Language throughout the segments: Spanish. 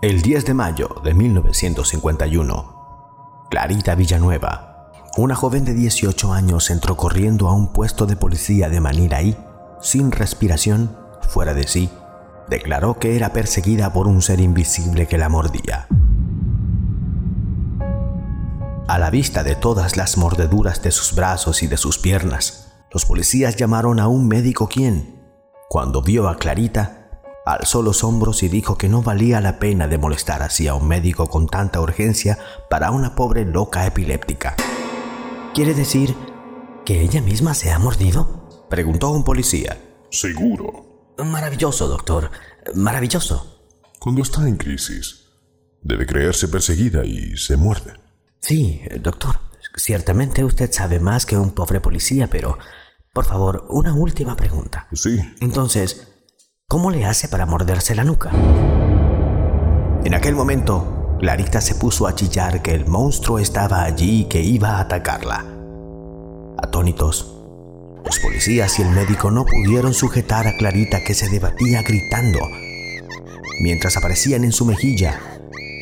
El 10 de mayo de 1951, Clarita Villanueva, una joven de 18 años, entró corriendo a un puesto de policía de Manila y, sin respiración, fuera de sí, declaró que era perseguida por un ser invisible que la mordía. A la vista de todas las mordeduras de sus brazos y de sus piernas, los policías llamaron a un médico quien, cuando vio a Clarita, alzó los hombros y dijo que no valía la pena de molestar así a un médico con tanta urgencia para una pobre loca epiléptica. ¿Quiere decir que ella misma se ha mordido? Preguntó un policía. Seguro. Maravilloso, doctor. Maravilloso. Cuando está en crisis, debe creerse perseguida y se muerde. Sí, doctor. Ciertamente usted sabe más que un pobre policía, pero... Por favor, una última pregunta. Sí. Entonces, ¿Cómo le hace para morderse la nuca? En aquel momento, Clarita se puso a chillar que el monstruo estaba allí y que iba a atacarla. Atónitos, los policías y el médico no pudieron sujetar a Clarita que se debatía gritando, mientras aparecían en su mejilla,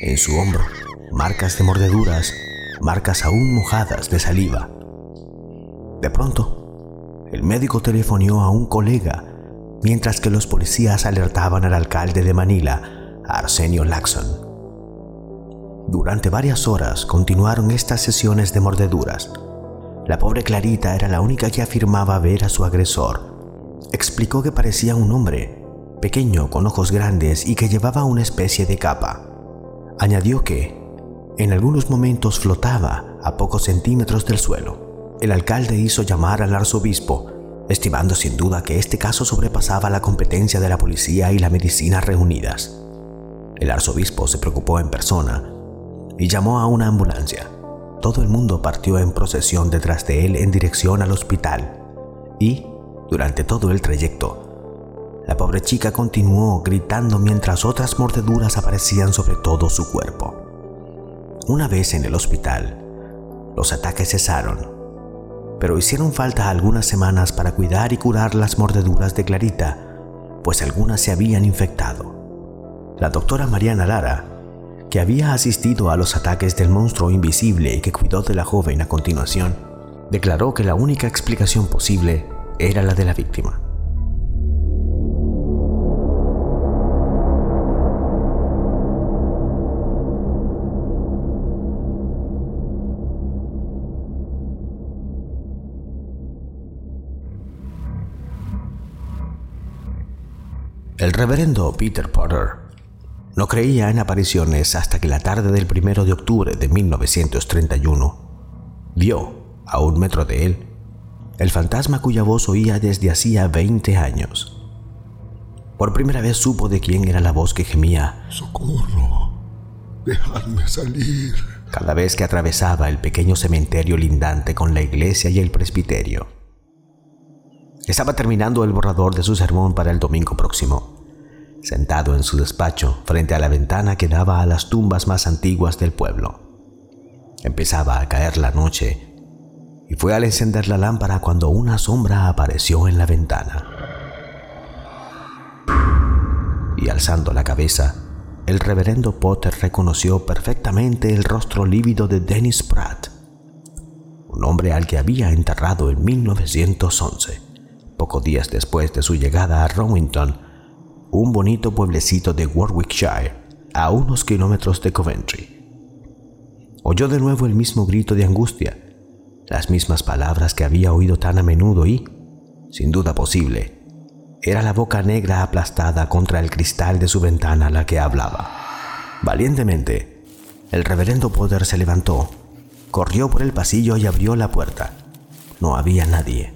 en su hombro, marcas de mordeduras, marcas aún mojadas de saliva. De pronto, el médico telefonió a un colega mientras que los policías alertaban al alcalde de Manila, Arsenio Laxon. Durante varias horas continuaron estas sesiones de mordeduras. La pobre Clarita era la única que afirmaba ver a su agresor. Explicó que parecía un hombre, pequeño, con ojos grandes y que llevaba una especie de capa. Añadió que, en algunos momentos flotaba a pocos centímetros del suelo. El alcalde hizo llamar al arzobispo estimando sin duda que este caso sobrepasaba la competencia de la policía y la medicina reunidas. El arzobispo se preocupó en persona y llamó a una ambulancia. Todo el mundo partió en procesión detrás de él en dirección al hospital y, durante todo el trayecto, la pobre chica continuó gritando mientras otras mordeduras aparecían sobre todo su cuerpo. Una vez en el hospital, los ataques cesaron pero hicieron falta algunas semanas para cuidar y curar las mordeduras de Clarita, pues algunas se habían infectado. La doctora Mariana Lara, que había asistido a los ataques del monstruo invisible y que cuidó de la joven a continuación, declaró que la única explicación posible era la de la víctima. El reverendo Peter Potter no creía en apariciones hasta que la tarde del primero de octubre de 1931 vio, a un metro de él, el fantasma cuya voz oía desde hacía 20 años. Por primera vez supo de quién era la voz que gemía. ¡Socorro! ¡Dejadme salir! Cada vez que atravesaba el pequeño cementerio lindante con la iglesia y el presbiterio. Estaba terminando el borrador de su sermón para el domingo próximo, sentado en su despacho frente a la ventana que daba a las tumbas más antiguas del pueblo. Empezaba a caer la noche y fue al encender la lámpara cuando una sombra apareció en la ventana. Y alzando la cabeza, el reverendo Potter reconoció perfectamente el rostro lívido de Dennis Pratt, un hombre al que había enterrado en 1911 pocos días después de su llegada a Rowington, un bonito pueblecito de Warwickshire, a unos kilómetros de Coventry. Oyó de nuevo el mismo grito de angustia, las mismas palabras que había oído tan a menudo y, sin duda posible, era la boca negra aplastada contra el cristal de su ventana la que hablaba. Valientemente, el reverendo Potter se levantó, corrió por el pasillo y abrió la puerta. No había nadie.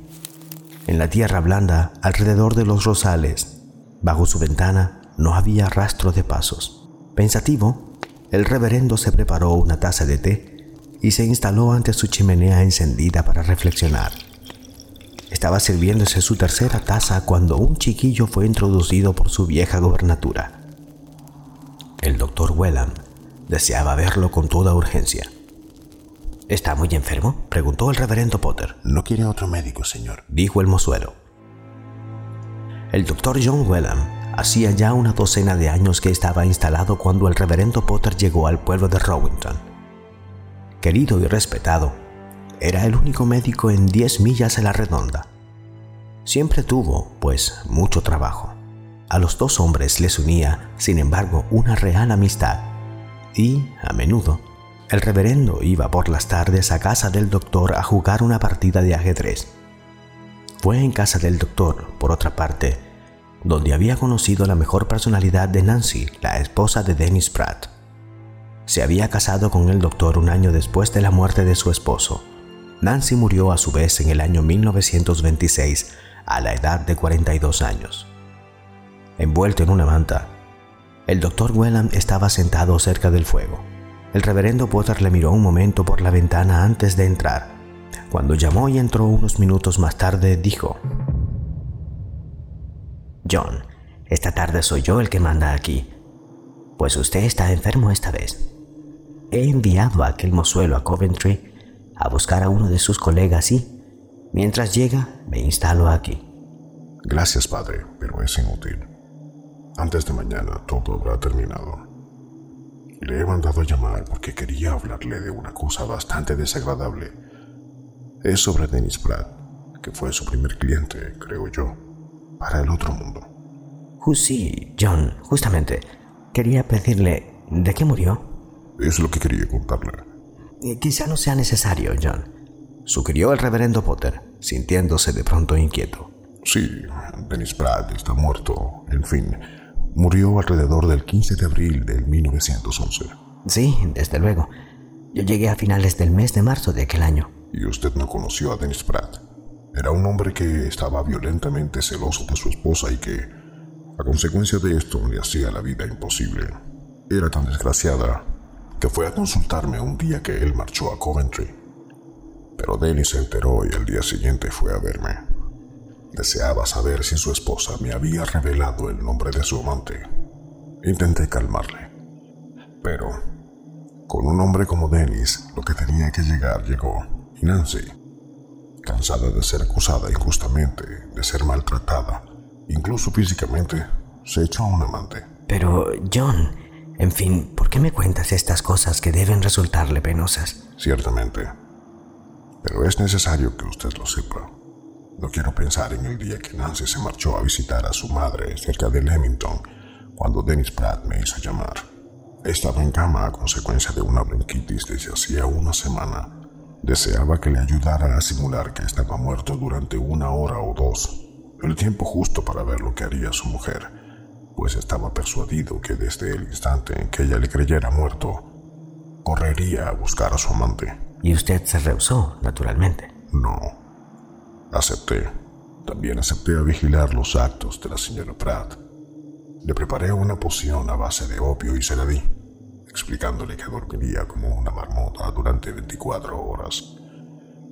En la tierra blanda, alrededor de los rosales, bajo su ventana, no había rastro de pasos. Pensativo, el reverendo se preparó una taza de té y se instaló ante su chimenea encendida para reflexionar. Estaba sirviéndose su tercera taza cuando un chiquillo fue introducido por su vieja gobernatura. El doctor Welland deseaba verlo con toda urgencia. ¿Está muy enfermo? preguntó el reverendo Potter. No quiere otro médico, señor, dijo el mozuelo. El doctor John Whelan hacía ya una docena de años que estaba instalado cuando el reverendo Potter llegó al pueblo de Rowington. Querido y respetado, era el único médico en 10 millas a la redonda. Siempre tuvo, pues, mucho trabajo. A los dos hombres les unía, sin embargo, una real amistad. Y, a menudo, el reverendo iba por las tardes a casa del doctor a jugar una partida de ajedrez. Fue en casa del doctor, por otra parte, donde había conocido la mejor personalidad de Nancy, la esposa de Dennis Pratt. Se había casado con el doctor un año después de la muerte de su esposo. Nancy murió a su vez en el año 1926 a la edad de 42 años. Envuelto en una manta, el doctor Whelan estaba sentado cerca del fuego. El reverendo Potter le miró un momento por la ventana antes de entrar cuando llamó y entró unos minutos más tarde, dijo, John, esta tarde soy yo el que manda aquí, pues usted está enfermo esta vez. He enviado a aquel mozuelo a Coventry a buscar a uno de sus colegas y, mientras llega, me instalo aquí. Gracias, padre, pero es inútil. Antes de mañana todo habrá terminado. Le he mandado a llamar porque quería hablarle de una cosa bastante desagradable es sobre Dennis Pratt, que fue su primer cliente, creo yo, para el otro mundo. Uh, sí, John, justamente. Quería pedirle, ¿de qué murió? Es lo que quería contarle. Eh, quizá no sea necesario, John. Sugirió el reverendo Potter, sintiéndose de pronto inquieto. Sí, Dennis Pratt está muerto. En fin, murió alrededor del 15 de abril del 1911. Sí, desde luego. Yo llegué a finales del mes de marzo de aquel año. Y usted no conoció a Dennis Pratt. Era un hombre que estaba violentamente celoso de su esposa y que, a consecuencia de esto, le hacía la vida imposible. Era tan desgraciada que fue a consultarme un día que él marchó a Coventry. Pero Dennis se enteró y al día siguiente fue a verme. Deseaba saber si su esposa me había revelado el nombre de su amante. Intenté calmarle, pero con un hombre como Dennis, lo que tenía que llegar llegó. Nancy, cansada de ser acusada injustamente, de ser maltratada, incluso físicamente, se echó a un amante. Pero, John, en fin, ¿por qué me cuentas estas cosas que deben resultarle penosas? Ciertamente. Pero es necesario que usted lo sepa. No quiero pensar en el día que Nancy se marchó a visitar a su madre cerca de Leamington, cuando Dennis Pratt me hizo llamar. Estaba en cama a consecuencia de una bronquitis desde hacía una semana Deseaba que le ayudara a simular que estaba muerto durante una hora o dos, el tiempo justo para ver lo que haría su mujer, pues estaba persuadido que desde el instante en que ella le creyera muerto, correría a buscar a su amante. Y usted se rehusó, naturalmente. No. Acepté. También acepté a vigilar los actos de la señora Pratt. Le preparé una poción a base de opio y se la di explicándole que dormiría como una marmota durante 24 horas,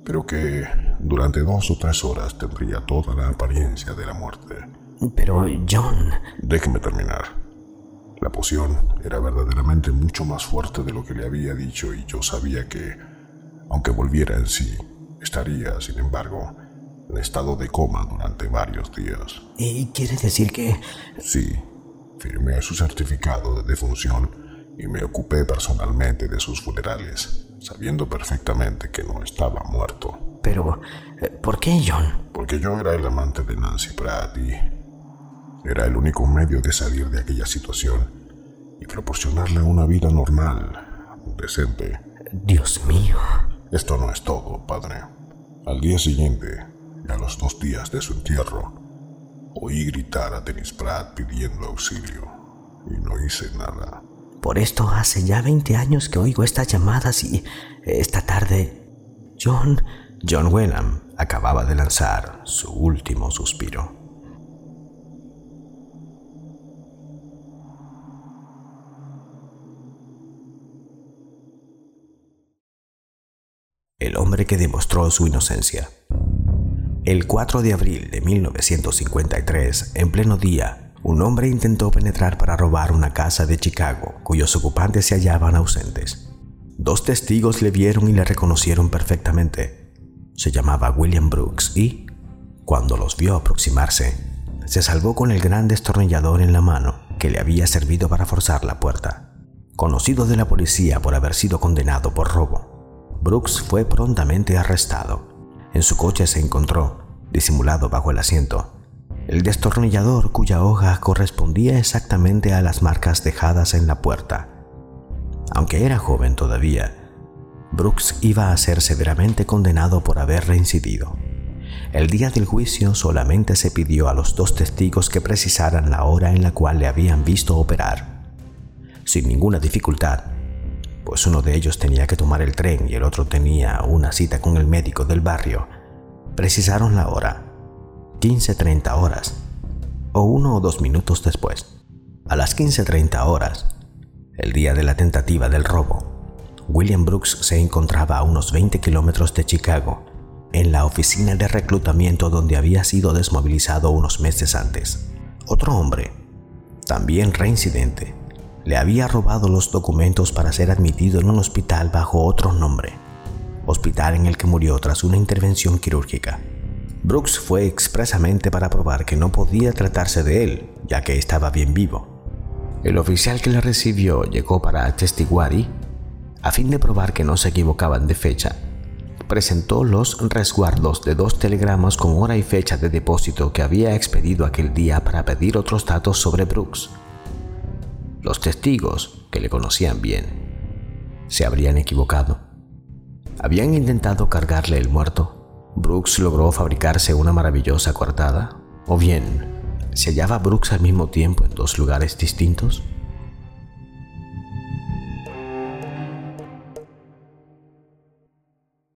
pero que durante dos o tres horas tendría toda la apariencia de la muerte. Pero, John... Déjeme terminar. La poción era verdaderamente mucho más fuerte de lo que le había dicho y yo sabía que, aunque volviera en sí, estaría, sin embargo, en estado de coma durante varios días. ¿Y quiere decir que...? Sí, firmé su certificado de defunción y me ocupé personalmente de sus funerales, sabiendo perfectamente que no estaba muerto. Pero, ¿por qué John? Porque yo era el amante de Nancy Pratt y era el único medio de salir de aquella situación y proporcionarle una vida normal, decente. Dios mío. Esto no es todo, padre. Al día siguiente, a los dos días de su entierro, oí gritar a Dennis Pratt pidiendo auxilio y no hice nada. Por esto hace ya 20 años que oigo estas llamadas y esta tarde John... John Wenham acababa de lanzar su último suspiro. El hombre que demostró su inocencia. El 4 de abril de 1953, en pleno día, un hombre intentó penetrar para robar una casa de Chicago cuyos ocupantes se hallaban ausentes. Dos testigos le vieron y le reconocieron perfectamente. Se llamaba William Brooks y, cuando los vio aproximarse, se salvó con el gran destornillador en la mano que le había servido para forzar la puerta. Conocido de la policía por haber sido condenado por robo, Brooks fue prontamente arrestado. En su coche se encontró, disimulado bajo el asiento, el destornillador cuya hoja correspondía exactamente a las marcas dejadas en la puerta. Aunque era joven todavía, Brooks iba a ser severamente condenado por haber reincidido. El día del juicio solamente se pidió a los dos testigos que precisaran la hora en la cual le habían visto operar. Sin ninguna dificultad, pues uno de ellos tenía que tomar el tren y el otro tenía una cita con el médico del barrio, precisaron la hora, 15.30 horas, o uno o dos minutos después. A las 15.30 horas, el día de la tentativa del robo, William Brooks se encontraba a unos 20 kilómetros de Chicago en la oficina de reclutamiento donde había sido desmovilizado unos meses antes. Otro hombre, también reincidente, le había robado los documentos para ser admitido en un hospital bajo otro nombre, hospital en el que murió tras una intervención quirúrgica. Brooks fue expresamente para probar que no podía tratarse de él, ya que estaba bien vivo. El oficial que le recibió llegó para atestiguar y, a fin de probar que no se equivocaban de fecha, presentó los resguardos de dos telegramas con hora y fecha de depósito que había expedido aquel día para pedir otros datos sobre Brooks. Los testigos, que le conocían bien, se habrían equivocado. Habían intentado cargarle el muerto. Brooks logró fabricarse una maravillosa coartada. O bien, ¿se hallaba Brooks al mismo tiempo en dos lugares distintos?